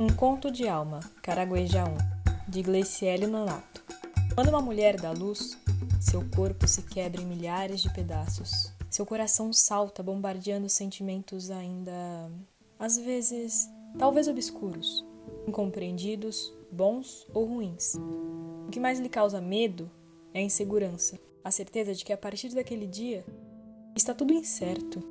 Um conto de alma, Caragueja 1, de Gleiciele Nonato. Quando uma mulher dá luz, seu corpo se quebra em milhares de pedaços. Seu coração salta, bombardeando sentimentos ainda, às vezes, talvez obscuros, incompreendidos, bons ou ruins. O que mais lhe causa medo é a insegurança, a certeza de que a partir daquele dia está tudo incerto.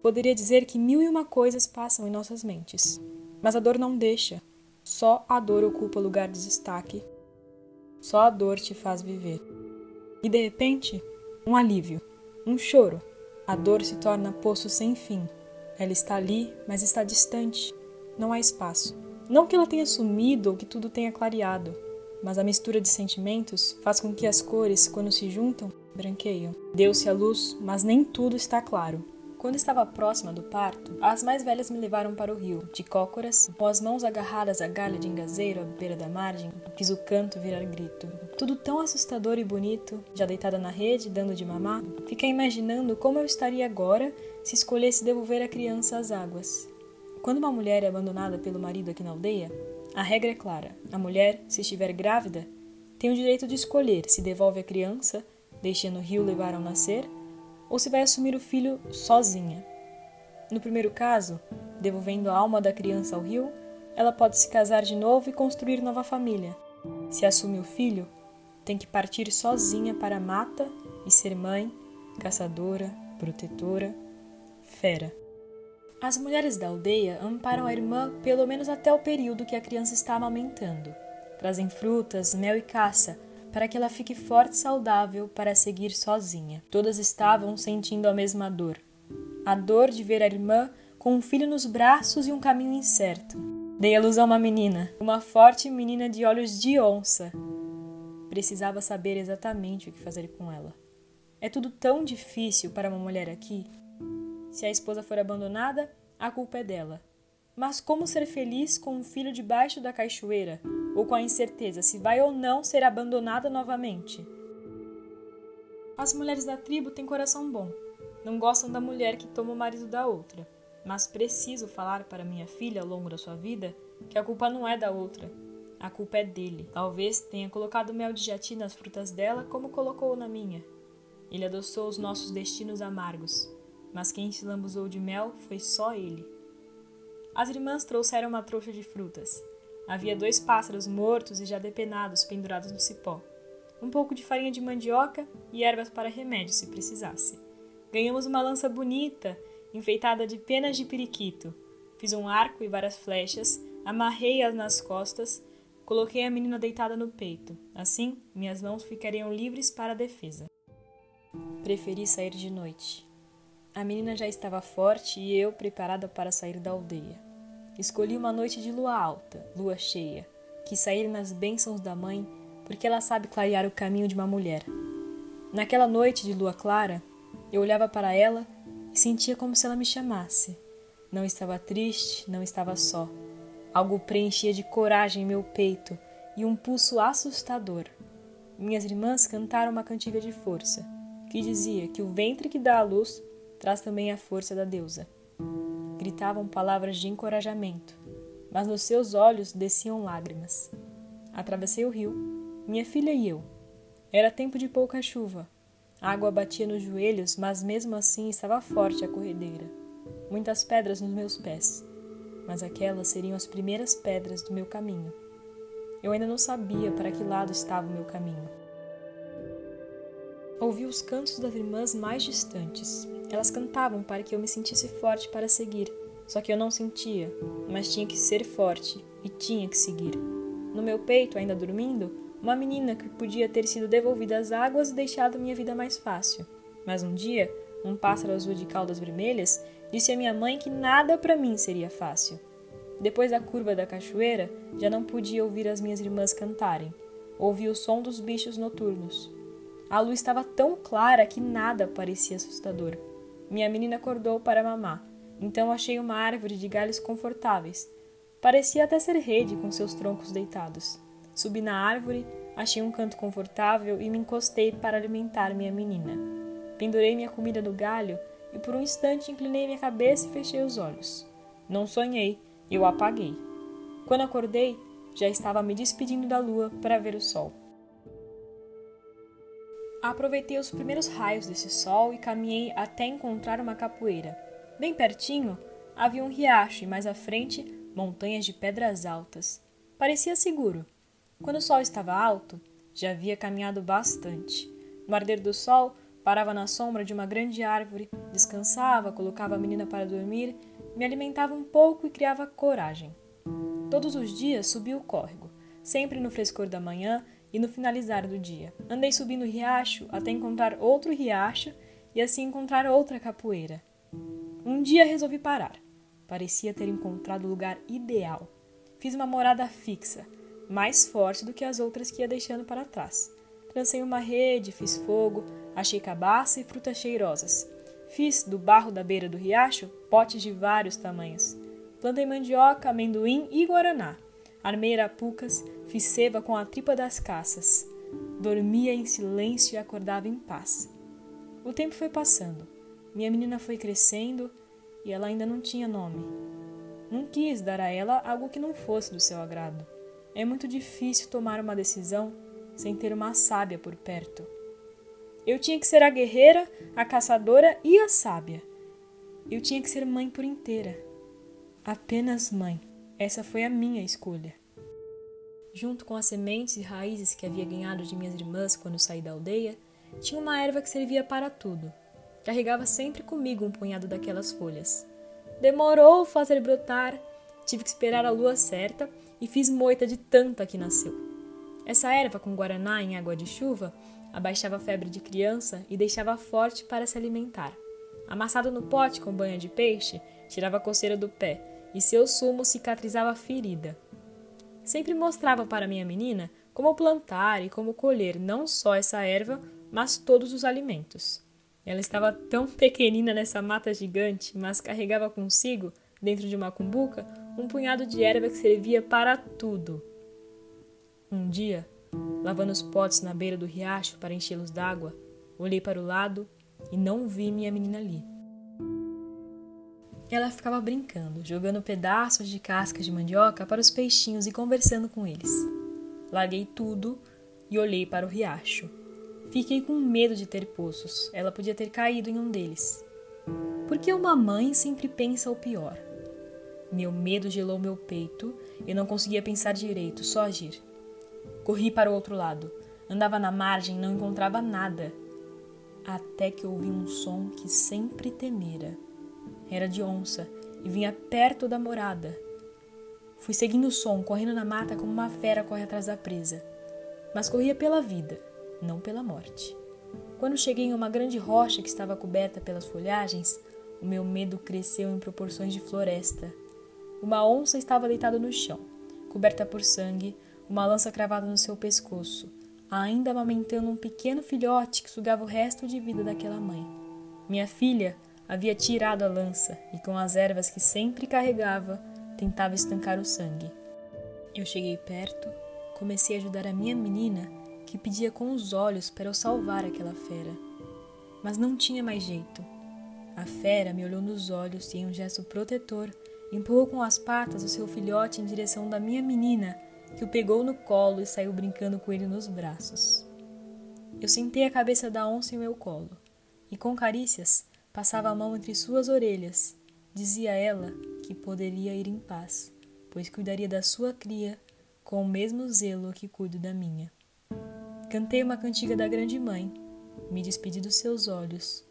Poderia dizer que mil e uma coisas passam em nossas mentes. Mas a dor não deixa. Só a dor ocupa lugar de destaque. Só a dor te faz viver. E de repente, um alívio, um choro. A dor se torna poço sem fim. Ela está ali, mas está distante. Não há espaço. Não que ela tenha sumido ou que tudo tenha clareado, mas a mistura de sentimentos faz com que as cores, quando se juntam, branqueiam. Deu-se a luz, mas nem tudo está claro. Quando estava próxima do parto, as mais velhas me levaram para o rio, de cócoras, com as mãos agarradas à galha de engazeiro à beira da margem, quis o canto virar grito. Tudo tão assustador e bonito, já deitada na rede, dando de mamar, fiquei imaginando como eu estaria agora se escolhesse devolver a criança às águas. Quando uma mulher é abandonada pelo marido aqui na aldeia, a regra é clara: a mulher, se estiver grávida, tem o direito de escolher se devolve a criança, deixando o rio levar ao nascer, ou se vai assumir o filho sozinha. No primeiro caso, devolvendo a alma da criança ao rio, ela pode se casar de novo e construir nova família. Se assume o filho, tem que partir sozinha para a mata e ser mãe, caçadora, protetora, fera. As mulheres da aldeia amparam a irmã pelo menos até o período que a criança está amamentando. Trazem frutas, mel e caça para que ela fique forte e saudável para seguir sozinha. Todas estavam sentindo a mesma dor. A dor de ver a irmã com um filho nos braços e um caminho incerto. Dei a luz a uma menina, uma forte menina de olhos de onça. Precisava saber exatamente o que fazer com ela. É tudo tão difícil para uma mulher aqui. Se a esposa for abandonada, a culpa é dela. Mas como ser feliz com um filho debaixo da cachoeira, ou com a incerteza se vai ou não ser abandonada novamente? As mulheres da tribo têm coração bom. Não gostam da mulher que toma o marido da outra. Mas preciso falar para minha filha ao longo da sua vida que a culpa não é da outra. A culpa é dele. Talvez tenha colocado mel de jati nas frutas dela como colocou na minha. Ele adoçou os nossos destinos amargos. Mas quem se lambuzou de mel foi só ele. As irmãs trouxeram uma trouxa de frutas. Havia dois pássaros mortos e já depenados pendurados no cipó. Um pouco de farinha de mandioca e ervas para remédio, se precisasse. Ganhamos uma lança bonita, enfeitada de penas de periquito. Fiz um arco e várias flechas, amarrei-as nas costas, coloquei a menina deitada no peito. Assim, minhas mãos ficariam livres para a defesa. Preferi sair de noite. A menina já estava forte e eu preparada para sair da aldeia. Escolhi uma noite de lua alta, lua cheia. Quis sair nas bênçãos da mãe, porque ela sabe clarear o caminho de uma mulher. Naquela noite de lua clara, eu olhava para ela e sentia como se ela me chamasse. Não estava triste, não estava só. Algo preenchia de coragem meu peito e um pulso assustador. Minhas irmãs cantaram uma cantiga de força, que dizia que o ventre que dá a luz traz também a força da deusa. Gritavam palavras de encorajamento, mas nos seus olhos desciam lágrimas. Atravessei o rio, minha filha e eu. Era tempo de pouca chuva. A água batia nos joelhos, mas mesmo assim estava forte a corredeira. Muitas pedras nos meus pés, mas aquelas seriam as primeiras pedras do meu caminho. Eu ainda não sabia para que lado estava o meu caminho. Ouvi os cantos das irmãs mais distantes. Elas cantavam para que eu me sentisse forte para seguir. Só que eu não sentia, mas tinha que ser forte e tinha que seguir. No meu peito, ainda dormindo, uma menina que podia ter sido devolvida às águas e deixado minha vida mais fácil. Mas um dia, um pássaro azul de caudas vermelhas disse à minha mãe que nada para mim seria fácil. Depois da curva da cachoeira, já não podia ouvir as minhas irmãs cantarem. Ouvi o som dos bichos noturnos. A luz estava tão clara que nada parecia assustador. Minha menina acordou para mamar, então achei uma árvore de galhos confortáveis. Parecia até ser rede com seus troncos deitados. Subi na árvore, achei um canto confortável e me encostei para alimentar minha menina. Pendurei minha comida no galho e por um instante inclinei minha cabeça e fechei os olhos. Não sonhei, eu apaguei. Quando acordei, já estava me despedindo da lua para ver o sol. Aproveitei os primeiros raios desse sol e caminhei até encontrar uma capoeira. Bem pertinho havia um riacho e mais à frente montanhas de pedras altas. Parecia seguro. Quando o sol estava alto, já havia caminhado bastante. No arder do sol, parava na sombra de uma grande árvore, descansava, colocava a menina para dormir, me alimentava um pouco e criava coragem. Todos os dias subia o córrego, sempre no frescor da manhã e no finalizar do dia. Andei subindo o riacho até encontrar outro riacho e assim encontrar outra capoeira. Um dia resolvi parar. Parecia ter encontrado o lugar ideal. Fiz uma morada fixa, mais forte do que as outras que ia deixando para trás. Lancei uma rede, fiz fogo, achei cabaça e frutas cheirosas. Fiz do barro da beira do riacho potes de vários tamanhos. Plantei mandioca, amendoim e guaraná. Armei arapucas, fiz ceva com a tripa das caças. Dormia em silêncio e acordava em paz. O tempo foi passando. Minha menina foi crescendo e ela ainda não tinha nome. Não quis dar a ela algo que não fosse do seu agrado. É muito difícil tomar uma decisão sem ter uma sábia por perto. Eu tinha que ser a guerreira, a caçadora e a sábia. Eu tinha que ser mãe por inteira. Apenas mãe. Essa foi a minha escolha. Junto com as sementes e raízes que havia ganhado de minhas irmãs quando saí da aldeia, tinha uma erva que servia para tudo. Carregava sempre comigo um punhado daquelas folhas. Demorou fazer brotar, tive que esperar a lua certa e fiz moita de tanta que nasceu. Essa erva com guaraná em água de chuva abaixava a febre de criança e deixava forte para se alimentar. Amassado no pote com banha de peixe, tirava a coceira do pé e seu sumo cicatrizava a ferida. Sempre mostrava para minha menina como plantar e como colher não só essa erva, mas todos os alimentos. Ela estava tão pequenina nessa mata gigante, mas carregava consigo, dentro de uma cumbuca, um punhado de erva que servia para tudo. Um dia, lavando os potes na beira do riacho para enchê-los d'água, olhei para o lado e não vi minha menina ali. Ela ficava brincando, jogando pedaços de casca de mandioca para os peixinhos e conversando com eles. Larguei tudo e olhei para o riacho. Fiquei com medo de ter poços. Ela podia ter caído em um deles. Porque uma mãe sempre pensa o pior. Meu medo gelou meu peito e não conseguia pensar direito, só agir. Corri para o outro lado. Andava na margem, não encontrava nada. Até que ouvi um som que sempre temera. Era de onça e vinha perto da morada. Fui seguindo o som, correndo na mata como uma fera corre atrás da presa. Mas corria pela vida, não pela morte. Quando cheguei em uma grande rocha que estava coberta pelas folhagens, o meu medo cresceu em proporções de floresta. Uma onça estava deitada no chão, coberta por sangue, uma lança cravada no seu pescoço, ainda amamentando um pequeno filhote que sugava o resto de vida daquela mãe. Minha filha, Havia tirado a lança e, com as ervas que sempre carregava, tentava estancar o sangue. Eu cheguei perto, comecei a ajudar a minha menina, que pedia com os olhos para eu salvar aquela fera. Mas não tinha mais jeito. A fera me olhou nos olhos e, em um gesto protetor, empurrou com as patas o seu filhote em direção da minha menina, que o pegou no colo e saiu brincando com ele nos braços. Eu sentei a cabeça da onça em meu colo e, com carícias, Passava a mão entre suas orelhas. Dizia ela que poderia ir em paz, pois cuidaria da sua cria com o mesmo zelo que cuido da minha. Cantei uma cantiga da grande mãe, me despedi dos seus olhos,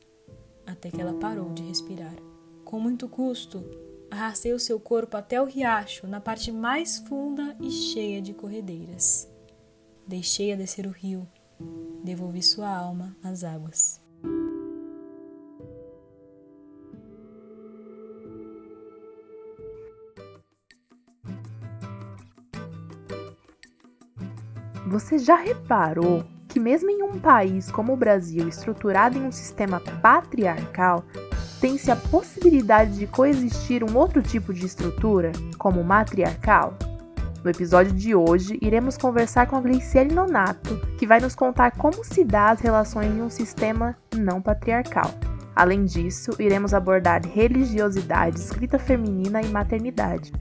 até que ela parou de respirar. Com muito custo, arrastei o seu corpo até o riacho, na parte mais funda e cheia de corredeiras. Deixei-a descer o rio, devolvi sua alma às águas. Você já reparou que, mesmo em um país como o Brasil, estruturado em um sistema patriarcal, tem-se a possibilidade de coexistir um outro tipo de estrutura, como matriarcal? No episódio de hoje, iremos conversar com a Gleiciele Nonato, que vai nos contar como se dá as relações em um sistema não patriarcal. Além disso, iremos abordar religiosidade, escrita feminina e maternidade.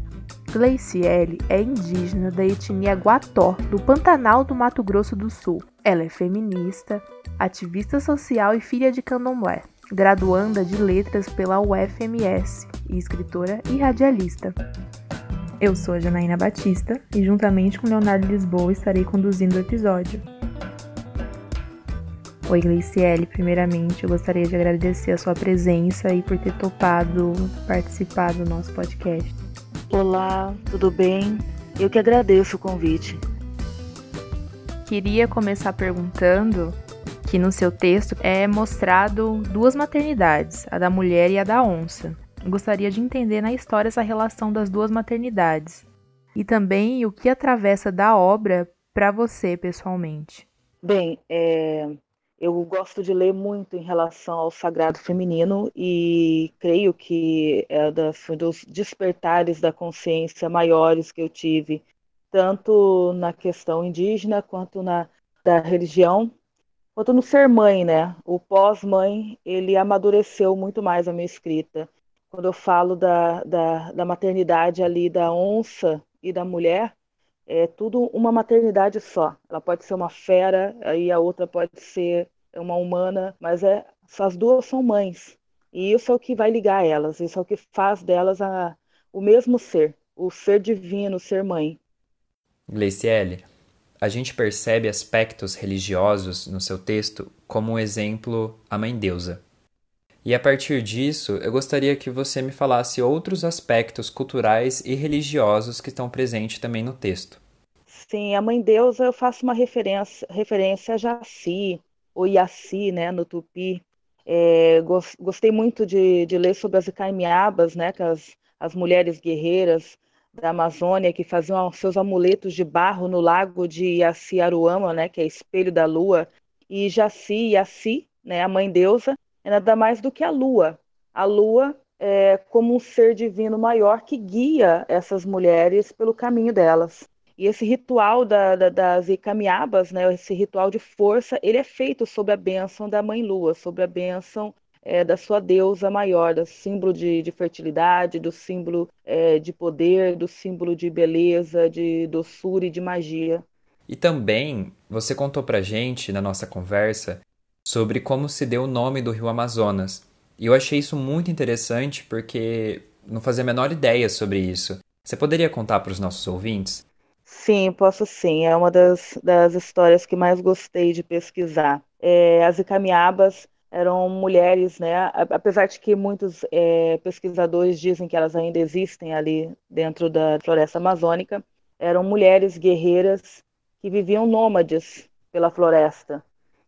Gleiciele é indígena da etnia Guató, do Pantanal do Mato Grosso do Sul. Ela é feminista, ativista social e filha de candomblé, graduanda de letras pela UFMS e escritora e radialista. Eu sou a Janaína Batista e, juntamente com Leonardo Lisboa, estarei conduzindo o episódio. Oi, Gleiciele. Primeiramente, eu gostaria de agradecer a sua presença e por ter topado participar do nosso podcast. Olá, tudo bem? Eu que agradeço o convite. Queria começar perguntando que no seu texto é mostrado duas maternidades, a da mulher e a da onça. Gostaria de entender na história essa relação das duas maternidades e também o que atravessa da obra para você pessoalmente. Bem, é, eu gosto de ler muito em relação ao sagrado feminino e creio que é da, foi dos despertares da consciência maiores que eu tive, tanto na questão indígena quanto na da religião, quanto no ser mãe, né? O pós-mãe, ele amadureceu muito mais a minha escrita quando eu falo da, da, da maternidade ali da onça e da mulher, é tudo uma maternidade só. Ela pode ser uma fera, aí a outra pode ser uma humana, mas é, as duas são mães. E isso é o que vai ligar elas, isso é o que faz delas a, o mesmo ser, o ser divino, o ser mãe. Gleiciele, a gente percebe aspectos religiosos no seu texto como um exemplo a mãe deusa. E a partir disso, eu gostaria que você me falasse outros aspectos culturais e religiosos que estão presentes também no texto. Sim, a Mãe Deusa eu faço uma referência, referência a Jaci, ou Iaci, né, no Tupi. É, gostei muito de, de, ler sobre as Icaimiabas, né, que as, as mulheres guerreiras da Amazônia que faziam seus amuletos de barro no lago de Iaci Aruama, né, que é espelho da lua, e Jaci, Iaci, né, a mãe deusa, é nada mais do que a lua. A lua é como um ser divino maior que guia essas mulheres pelo caminho delas. E esse ritual da, da, das Icamiabas, né, esse ritual de força, ele é feito sob a bênção da Mãe Lua, sob a bênção é, da sua deusa maior, do símbolo de, de fertilidade, do símbolo é, de poder, do símbolo de beleza, de doçura e de magia. E também você contou pra gente na nossa conversa sobre como se deu o nome do rio Amazonas. E eu achei isso muito interessante porque não fazia a menor ideia sobre isso. Você poderia contar para os nossos ouvintes? Sim, posso sim. É uma das, das histórias que mais gostei de pesquisar. É, as Icamiabas eram mulheres, né? Apesar de que muitos é, pesquisadores dizem que elas ainda existem ali dentro da floresta amazônica, eram mulheres guerreiras que viviam nômades pela floresta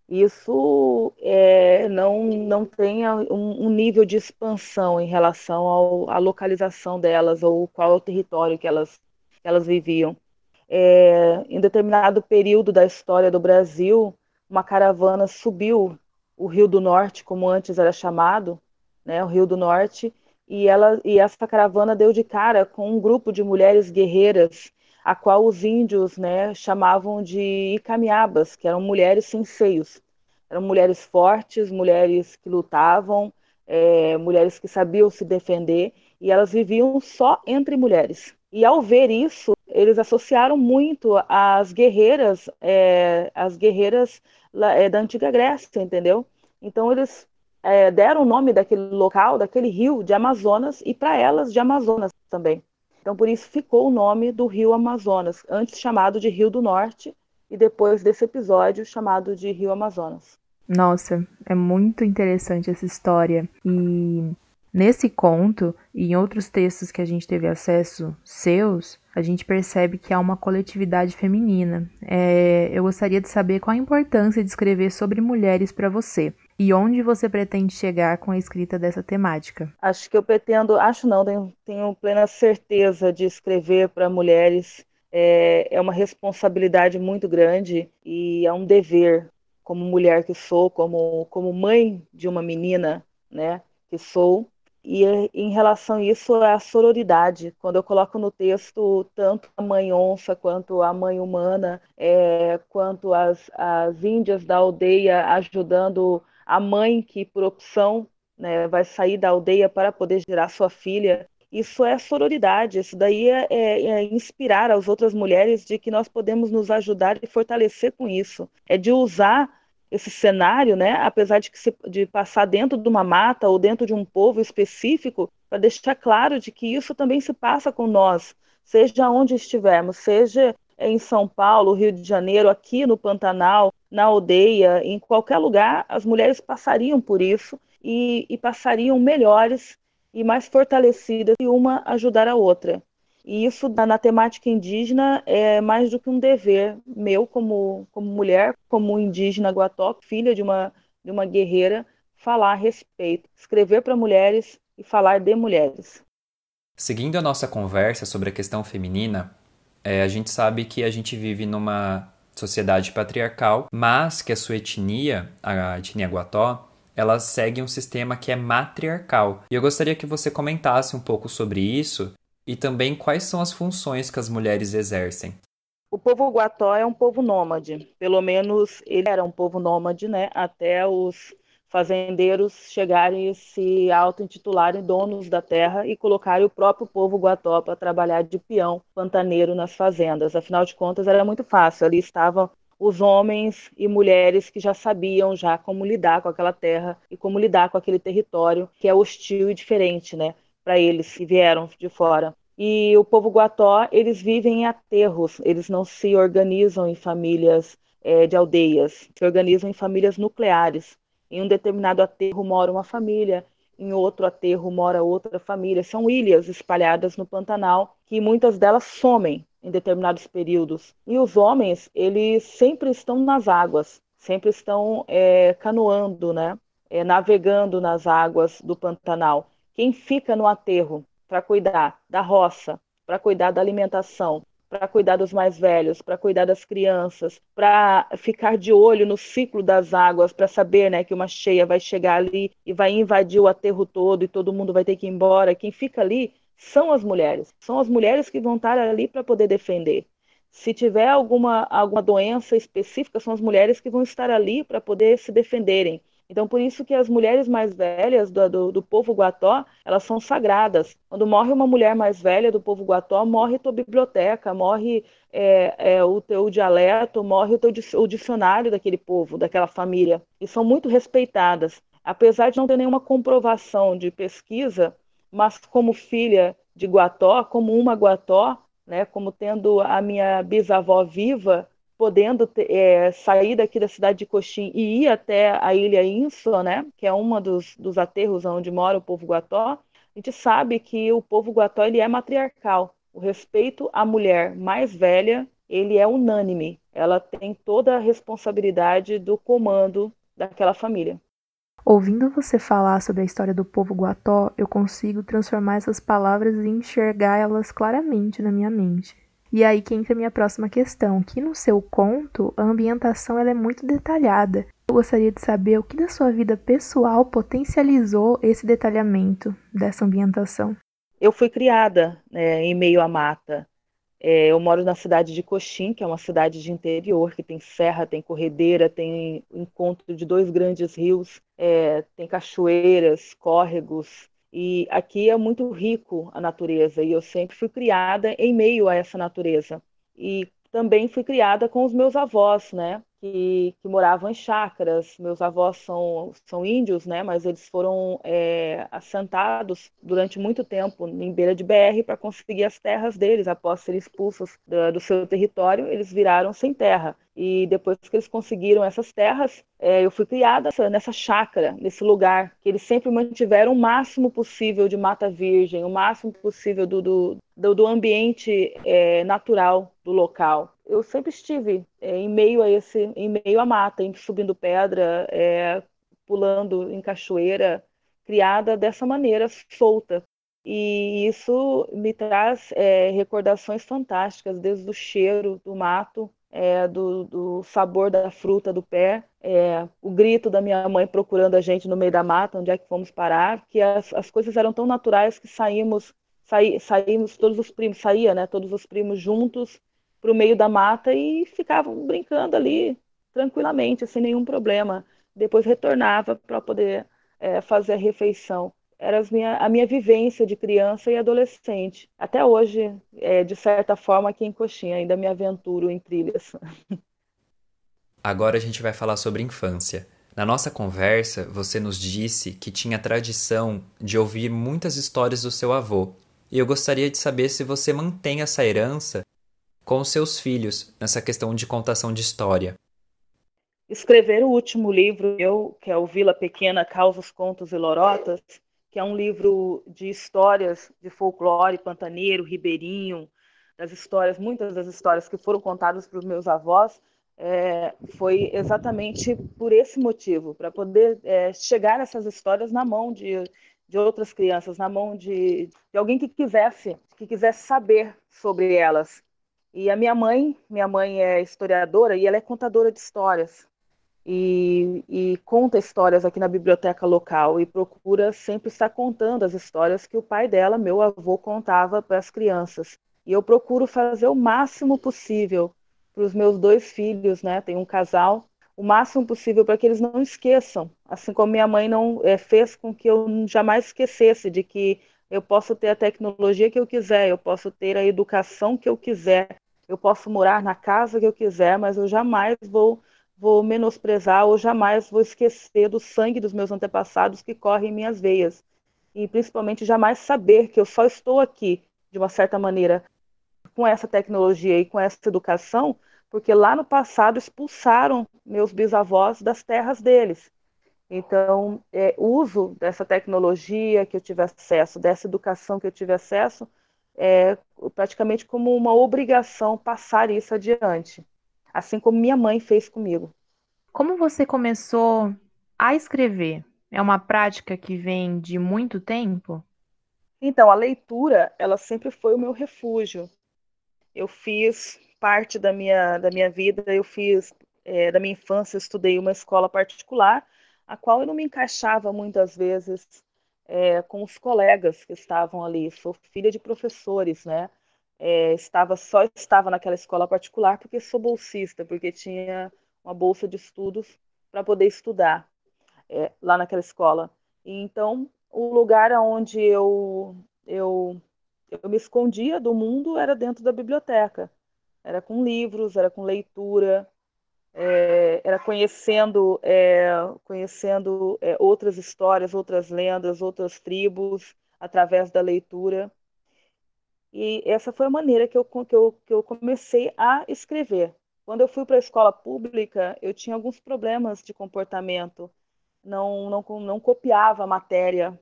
isso é, não, não tem um, um, nível de expansão em relação ao, à localização delas ou qual é o território que elas, que elas viviam. É, em determinado período da história do Brasil, uma caravana subiu o Rio do Norte, como antes era chamado, né, o Rio do Norte, e, ela, e essa caravana deu de cara com um grupo de mulheres guerreiras a qual os índios né, chamavam de icamiabas, que eram mulheres sem seios. Eram mulheres fortes, mulheres que lutavam, é, mulheres que sabiam se defender, e elas viviam só entre mulheres. E ao ver isso, eles associaram muito às guerreiras, é, as guerreiras é, da antiga Grécia, entendeu? Então eles é, deram o nome daquele local, daquele rio, de Amazonas, e para elas de Amazonas também. Então, por isso ficou o nome do rio Amazonas, antes chamado de Rio do Norte, e depois desse episódio chamado de Rio Amazonas. Nossa, é muito interessante essa história. E nesse conto e em outros textos que a gente teve acesso seus, a gente percebe que há uma coletividade feminina. É, eu gostaria de saber qual a importância de escrever sobre mulheres para você. E onde você pretende chegar com a escrita dessa temática? Acho que eu pretendo, acho não, tenho, tenho plena certeza de escrever para mulheres. É, é uma responsabilidade muito grande e é um dever, como mulher que sou, como, como mãe de uma menina, né, que sou. E em relação a isso, é a sororidade. Quando eu coloco no texto tanto a mãe onça quanto a mãe humana, é, quanto as, as índias da aldeia ajudando a mãe que, por opção, né, vai sair da aldeia para poder gerar sua filha. Isso é sororidade, isso daí é, é, é, inspirar as outras mulheres de que nós podemos nos ajudar e fortalecer com isso. É de usar esse cenário, né, apesar de, se, de passar dentro de uma mata ou dentro de um povo específico, para deixar claro de que isso também se passa com nós, seja onde estivermos, seja em São Paulo, Rio de Janeiro, aqui no Pantanal, na aldeia, em qualquer lugar, as mulheres passariam por isso e, e passariam melhores e mais fortalecidas e uma ajudar a outra. E isso na temática indígena é mais do que um dever meu como, como mulher, como indígena guató, filha de uma, de uma guerreira, falar a respeito, escrever para mulheres e falar de mulheres. Seguindo a nossa conversa sobre a questão feminina, é, a gente sabe que a gente vive numa sociedade patriarcal, mas que a sua etnia, a etnia guató, ela segue um sistema que é matriarcal. E eu gostaria que você comentasse um pouco sobre isso e também quais são as funções que as mulheres exercem. O povo guató é um povo nômade, pelo menos ele era um povo nômade, né, até os fazendeiros chegarem e se auto-intitularem donos da terra e colocarem o próprio povo guató para trabalhar de peão pantaneiro nas fazendas. Afinal de contas, era muito fácil. Ali estavam os homens e mulheres que já sabiam já como lidar com aquela terra e como lidar com aquele território que é hostil e diferente, né, para eles que vieram de fora. E o povo guató, eles vivem em aterros, eles não se organizam em famílias é, de aldeias, se organizam em famílias nucleares. Em um determinado aterro mora uma família, em outro aterro mora outra família. São ilhas espalhadas no Pantanal que muitas delas somem em determinados períodos. E os homens, eles sempre estão nas águas, sempre estão é, canoando, né? É, navegando nas águas do Pantanal. Quem fica no aterro para cuidar da roça, para cuidar da alimentação, para cuidar dos mais velhos, para cuidar das crianças, para ficar de olho no ciclo das águas, para saber né, que uma cheia vai chegar ali e vai invadir o aterro todo e todo mundo vai ter que ir embora. Quem fica ali são as mulheres. São as mulheres que vão estar ali para poder defender. Se tiver alguma, alguma doença específica, são as mulheres que vão estar ali para poder se defenderem. Então, por isso que as mulheres mais velhas do, do, do, povo guató, elas são sagradas. Quando morre uma mulher mais velha do povo guató, morre tua biblioteca, morre é, é, o teu dialeto, morre o teu o dicionário daquele povo, daquela família. E são muito respeitadas. Apesar de não ter nenhuma comprovação de pesquisa, mas como filha de Guató, como uma Guató, né, como tendo a minha bisavó viva, podendo é, sair daqui da cidade de Coxim e ir até a ilha Inso, né, que é uma dos, dos aterros onde mora o povo guató, a gente sabe que o povo guató ele é matriarcal. O respeito à mulher mais velha, ele é unânime. Ela tem toda a responsabilidade do comando daquela família. Ouvindo você falar sobre a história do povo guató, eu consigo transformar essas palavras e enxergar elas claramente na minha mente. E aí que entra a minha próxima questão, que no seu conto a ambientação ela é muito detalhada. Eu gostaria de saber o que da sua vida pessoal potencializou esse detalhamento dessa ambientação. Eu fui criada né, em meio à mata. É, eu moro na cidade de Coxim, que é uma cidade de interior, que tem serra, tem corredeira, tem encontro de dois grandes rios, é, tem cachoeiras, córregos, e aqui é muito rico a natureza, e eu sempre fui criada em meio a essa natureza. E também fui criada com os meus avós, né? Que, que moravam em chácaras. Meus avós são, são índios, né? Mas eles foram é, assentados durante muito tempo em beira de BR para conseguir as terras deles. Após serem expulsos do, do seu território, eles viraram sem terra. E depois que eles conseguiram essas terras, é, eu fui criada nessa chácara, nesse lugar, que eles sempre mantiveram o máximo possível de mata virgem, o máximo possível do, do, do, ambiente é, natural do local. Eu sempre estive é, em meio a esse, em meio à mata, subindo pedra, é, pulando em cachoeira, criada dessa maneira solta. E isso me traz é, recordações fantásticas, desde o cheiro do mato é, do, do, sabor da fruta do pé, é, o grito da minha mãe procurando a gente no meio da mata, onde é que fomos parar, que as, as coisas eram tão naturais que saímos, saí, saímos todos os primos, saía, né, todos os primos juntos para o meio da mata e ficavam brincando ali tranquilamente, sem nenhum problema. Depois retornava para poder é, fazer a refeição. era minha, a minha vivência de criança e adolescente. Até hoje, é, de certa forma, aqui em Coxinha, ainda me aventuro em trilhas. Agora a gente vai falar sobre infância. Na nossa conversa, você nos disse que tinha tradição de ouvir muitas histórias do seu avô. E eu gostaria de saber se você mantém essa herança com seus filhos nessa questão de contação de história. Escrever o último livro, eu, que é o Vila Pequena, Causas, Contos e Lorotas, que é um livro de histórias de folclore pantaneiro, ribeirinho, das histórias, muitas das histórias que foram contadas para os meus avós, é, foi exatamente por esse motivo, para poder é, chegar essas histórias na mão de, de outras crianças, na mão de, de alguém que quisesse, que quisesse saber sobre elas. E a minha mãe, minha mãe é historiadora e ela é contadora de histórias. E, e, conta histórias aqui na biblioteca local e procura sempre estar contando as histórias que o pai dela, meu avô, contava para as crianças. E eu procuro fazer o máximo possível para os meus dois filhos, né? Tem um casal, o máximo possível para que eles não esqueçam, assim como minha mãe não é, fez com que eu jamais esquecesse de que eu posso ter a tecnologia que eu quiser, eu posso ter a educação que eu quiser, eu posso morar na casa que eu quiser, mas eu jamais vou vou menosprezar ou jamais vou esquecer do sangue dos meus antepassados que corre em minhas veias. E principalmente jamais saber que eu só estou aqui, de uma certa maneira, com essa tecnologia e com essa educação, porque lá no passado expulsaram meus bisavós das terras deles. Então, é, uso dessa tecnologia que eu tive acesso, dessa educação que eu tive acesso, é praticamente como uma obrigação passar isso adiante, assim como minha mãe fez comigo. Como você começou a escrever? É uma prática que vem de muito tempo? Então, a leitura, ela sempre foi o meu refúgio eu fiz parte da minha, da minha vida, eu fiz, é, da minha infância, eu estudei uma escola particular, a qual eu não me encaixava muitas vezes é, com os colegas que estavam ali. Sou filha de professores, né? É, estava só estava naquela escola particular porque sou bolsista, porque tinha uma bolsa de estudos para poder estudar é, lá naquela escola. E, então, o lugar onde eu eu eu me escondia do mundo era dentro da biblioteca. Era com livros, era com leitura, é, era conhecendo, é, conhecendo é, outras histórias, outras lendas, outras tribos, através da leitura. E essa foi a maneira que eu, que eu, que eu comecei a escrever. Quando eu fui para a escola pública, eu tinha alguns problemas de comportamento. Não, não, não copiava a matéria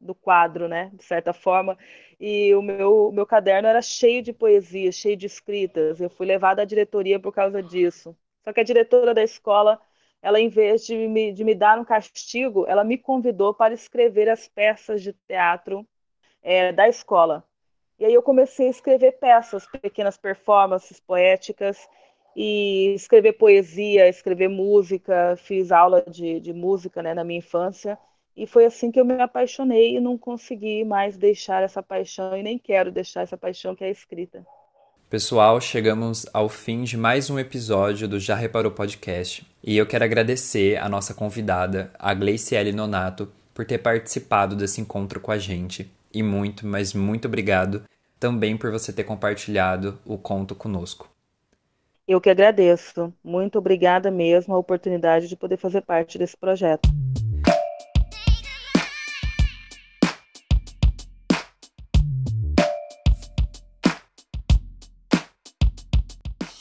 do quadro, né, de certa forma, e o meu, meu caderno era cheio de poesia, cheio de escritas. Eu fui levada à diretoria por causa disso. Só que a diretora da escola, ela, em vez de me, de me dar um castigo, ela me convidou para escrever as peças de teatro é, da escola. E aí eu comecei a escrever peças, pequenas performances poéticas, e escrever poesia, escrever música. Fiz aula de, de música né, na minha infância. E foi assim que eu me apaixonei e não consegui mais deixar essa paixão e nem quero deixar essa paixão que é a escrita. Pessoal, chegamos ao fim de mais um episódio do Já Reparou Podcast e eu quero agradecer a nossa convidada, a Gleiciele Nonato, por ter participado desse encontro com a gente. E muito, mas muito obrigado também por você ter compartilhado o conto conosco. Eu que agradeço. Muito obrigada mesmo a oportunidade de poder fazer parte desse projeto.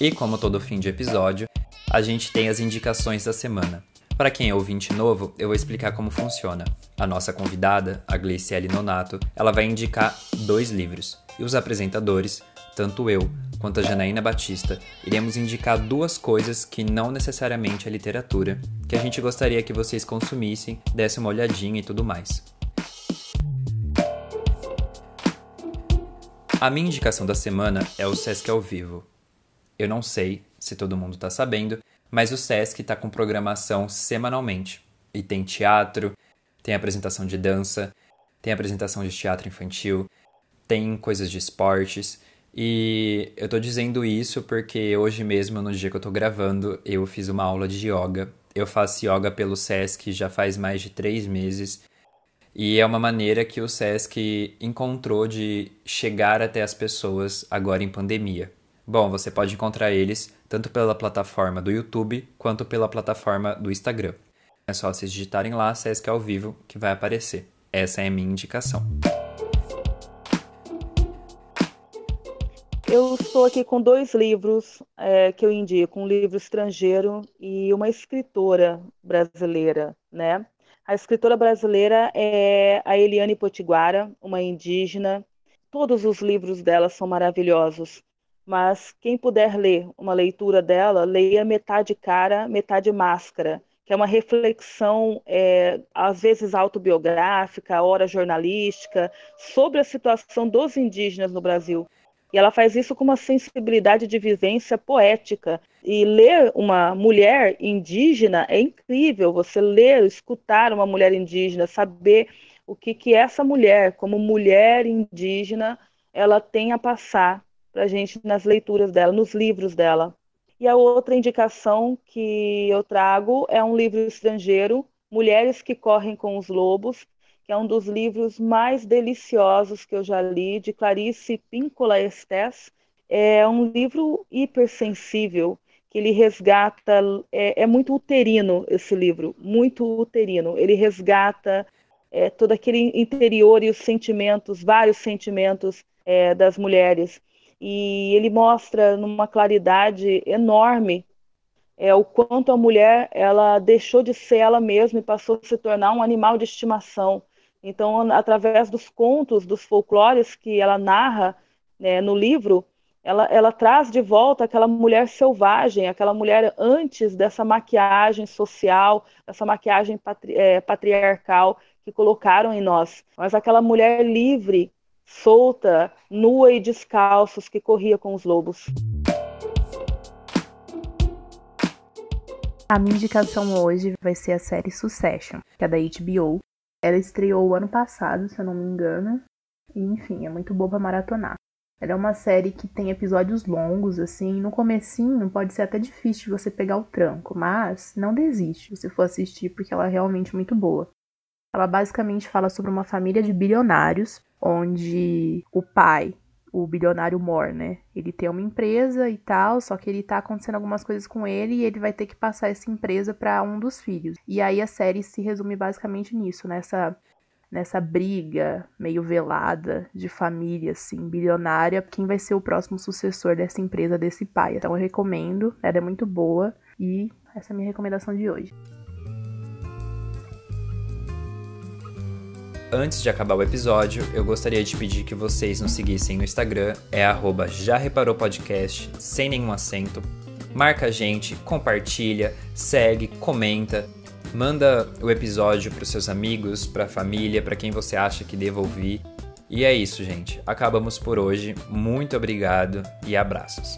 E como todo fim de episódio, a gente tem as indicações da semana. Para quem é ouvinte novo, eu vou explicar como funciona. A nossa convidada, a Gleiciele Nonato, ela vai indicar dois livros. E os apresentadores, tanto eu quanto a Janaína Batista, iremos indicar duas coisas que não necessariamente é literatura, que a gente gostaria que vocês consumissem, dessem uma olhadinha e tudo mais. A minha indicação da semana é o Sesc ao Vivo. Eu não sei se todo mundo está sabendo, mas o SESC está com programação semanalmente. E tem teatro, tem apresentação de dança, tem apresentação de teatro infantil, tem coisas de esportes. E eu tô dizendo isso porque hoje mesmo, no dia que eu tô gravando, eu fiz uma aula de yoga. Eu faço yoga pelo SESC já faz mais de três meses. E é uma maneira que o SESC encontrou de chegar até as pessoas agora em pandemia. Bom, você pode encontrar eles tanto pela plataforma do YouTube quanto pela plataforma do Instagram. É só vocês digitarem lá SESC ao vivo que vai aparecer. Essa é a minha indicação. Eu estou aqui com dois livros é, que eu indico, um livro estrangeiro e uma escritora brasileira, né? A escritora brasileira é a Eliane Potiguara, uma indígena. Todos os livros dela são maravilhosos, mas quem puder ler uma leitura dela, leia Metade Cara, Metade Máscara, que é uma reflexão, é, às vezes autobiográfica, hora jornalística, sobre a situação dos indígenas no Brasil. E ela faz isso com uma sensibilidade de vivência poética. E ler uma mulher indígena é incrível. Você ler, escutar uma mulher indígena, saber o que, que essa mulher, como mulher indígena, ela tem a passar para a gente nas leituras dela, nos livros dela. E a outra indicação que eu trago é um livro estrangeiro, Mulheres que Correm com os Lobos, que é um dos livros mais deliciosos que eu já li, de Clarice Píncola Estés. É um livro hipersensível, que ele resgata, é, é, muito uterino esse livro, muito uterino. Ele resgata é, todo aquele interior e os sentimentos, vários sentimentos é, das mulheres. E ele mostra numa claridade enorme é, o quanto a mulher ela deixou de ser ela mesma e passou a se tornar um animal de estimação. Então, através dos contos, dos folclores que ela narra né, no livro, ela, ela traz de volta aquela mulher selvagem, aquela mulher antes dessa maquiagem social, dessa maquiagem patri, é, patriarcal que colocaram em nós. Mas aquela mulher livre, solta, nua e descalços que corria com os lobos. A minha indicação hoje vai ser a série Succession, que é da HBO. Ela estreou ano passado, se eu não me engano. E, enfim, é muito boa pra maratonar. Ela é uma série que tem episódios longos, assim. No comecinho pode ser até difícil você pegar o tranco, mas não desiste se for assistir, porque ela é realmente muito boa. Ela basicamente fala sobre uma família de bilionários, onde o pai o bilionário Moore, né? Ele tem uma empresa e tal, só que ele tá acontecendo algumas coisas com ele e ele vai ter que passar essa empresa para um dos filhos. E aí a série se resume basicamente nisso, nessa nessa briga meio velada de família assim, bilionária, quem vai ser o próximo sucessor dessa empresa desse pai. Então eu recomendo, ela é muito boa e essa é a minha recomendação de hoje. Antes de acabar o episódio, eu gostaria de pedir que vocês nos seguissem no Instagram, é arroba já reparou podcast, sem nenhum acento. Marca a gente, compartilha, segue, comenta, manda o episódio para seus amigos, para a família, para quem você acha que deva ouvir. E é isso, gente. Acabamos por hoje. Muito obrigado e abraços.